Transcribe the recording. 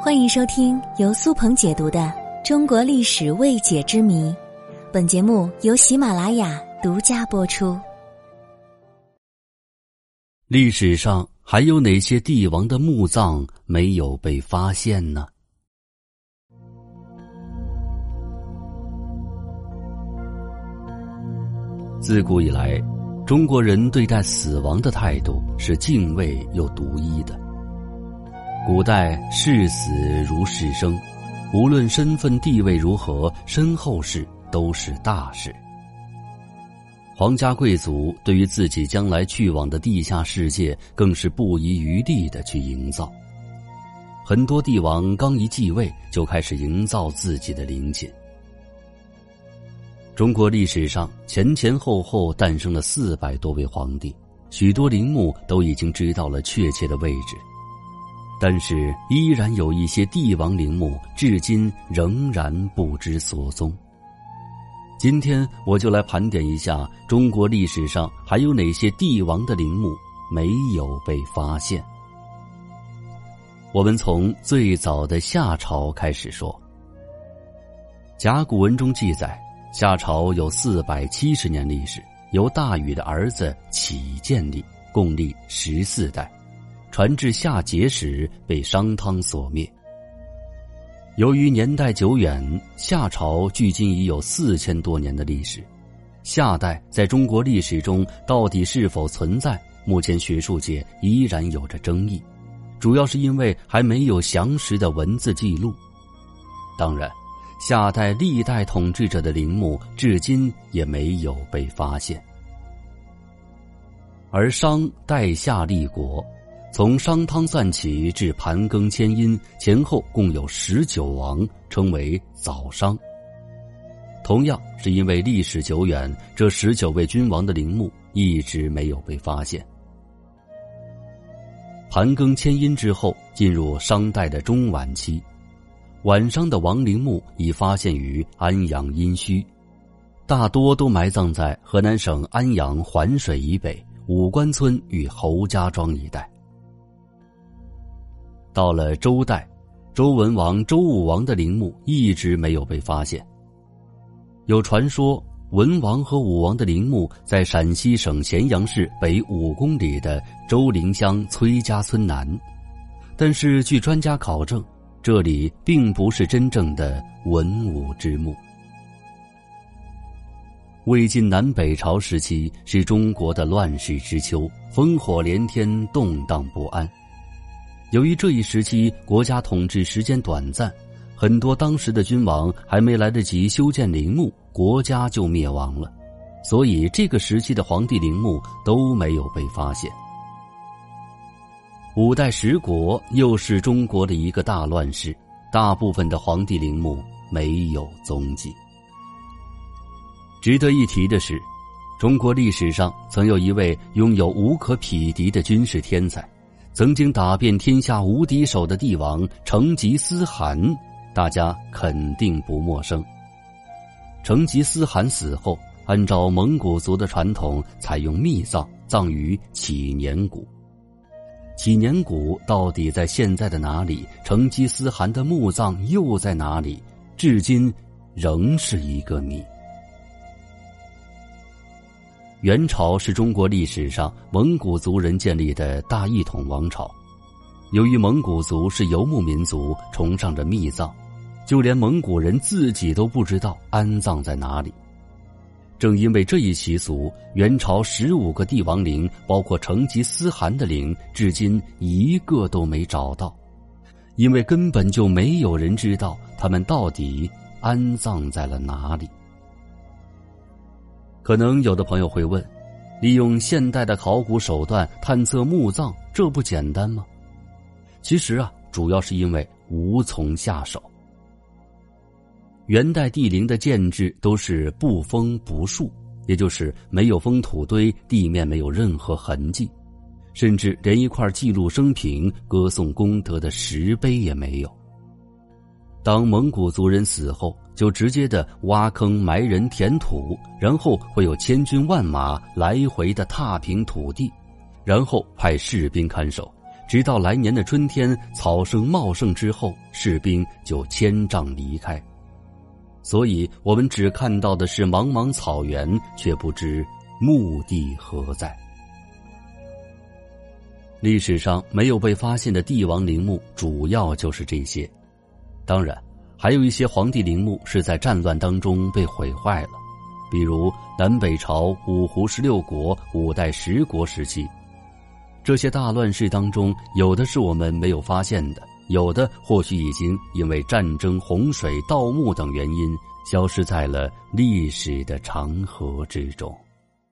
欢迎收听由苏鹏解读的《中国历史未解之谜》，本节目由喜马拉雅独家播出。历史上还有哪些帝王的墓葬没有被发现呢？自古以来，中国人对待死亡的态度是敬畏又独一的。古代视死如视生，无论身份地位如何，身后事都是大事。皇家贵族对于自己将来去往的地下世界，更是不遗余力的去营造。很多帝王刚一继位，就开始营造自己的陵寝。中国历史上前前后后诞生了四百多位皇帝，许多陵墓都已经知道了确切的位置。但是，依然有一些帝王陵墓至今仍然不知所踪。今天，我就来盘点一下中国历史上还有哪些帝王的陵墓没有被发现。我们从最早的夏朝开始说。甲骨文中记载，夏朝有四百七十年历史，由大禹的儿子启建立，共历十四代。传至夏桀时被商汤所灭。由于年代久远，夏朝距今已有四千多年的历史。夏代在中国历史中到底是否存在，目前学术界依然有着争议，主要是因为还没有详实的文字记录。当然，夏代历代统治者的陵墓至今也没有被发现。而商代夏立国。从商汤算起至盘庚迁殷前后共有十九王，称为早商。同样是因为历史久远，这十九位君王的陵墓一直没有被发现。盘庚迁殷之后，进入商代的中晚期，晚商的王陵墓已发现于安阳殷墟，大多都埋葬在河南省安阳环水以北武官村与侯家庄一带。到了周代，周文王、周武王的陵墓一直没有被发现。有传说，文王和武王的陵墓在陕西省咸阳市北五公里的周陵乡崔家村南，但是据专家考证，这里并不是真正的文武之墓。魏晋南北朝时期是中国的乱世之秋，烽火连天，动荡不安。由于这一时期国家统治时间短暂，很多当时的君王还没来得及修建陵墓，国家就灭亡了，所以这个时期的皇帝陵墓都没有被发现。五代十国又是中国的一个大乱世，大部分的皇帝陵墓没有踪迹。值得一提的是，中国历史上曾有一位拥有无可匹敌的军事天才。曾经打遍天下无敌手的帝王成吉思汗，大家肯定不陌生。成吉思汗死后，按照蒙古族的传统，采用密葬，葬于乞年谷。乞年谷到底在现在的哪里？成吉思汗的墓葬又在哪里？至今仍是一个谜。元朝是中国历史上蒙古族人建立的大一统王朝。由于蒙古族是游牧民族，崇尚着密葬，就连蒙古人自己都不知道安葬在哪里。正因为这一习俗，元朝十五个帝王陵，包括成吉思汗的陵，至今一个都没找到，因为根本就没有人知道他们到底安葬在了哪里。可能有的朋友会问：利用现代的考古手段探测墓葬，这不简单吗？其实啊，主要是因为无从下手。元代帝陵的建制都是不封不树，也就是没有封土堆，地面没有任何痕迹，甚至连一块记录生平、歌颂功德的石碑也没有。当蒙古族人死后，就直接的挖坑埋人填土，然后会有千军万马来回的踏平土地，然后派士兵看守，直到来年的春天草生茂盛之后，士兵就迁帐离开。所以，我们只看到的是茫茫草原，却不知墓地何在。历史上没有被发现的帝王陵墓，主要就是这些。当然，还有一些皇帝陵墓是在战乱当中被毁坏了，比如南北朝五胡十六国、五代十国时期。这些大乱世当中，有的是我们没有发现的，有的或许已经因为战争、洪水、盗墓等原因，消失在了历史的长河之中。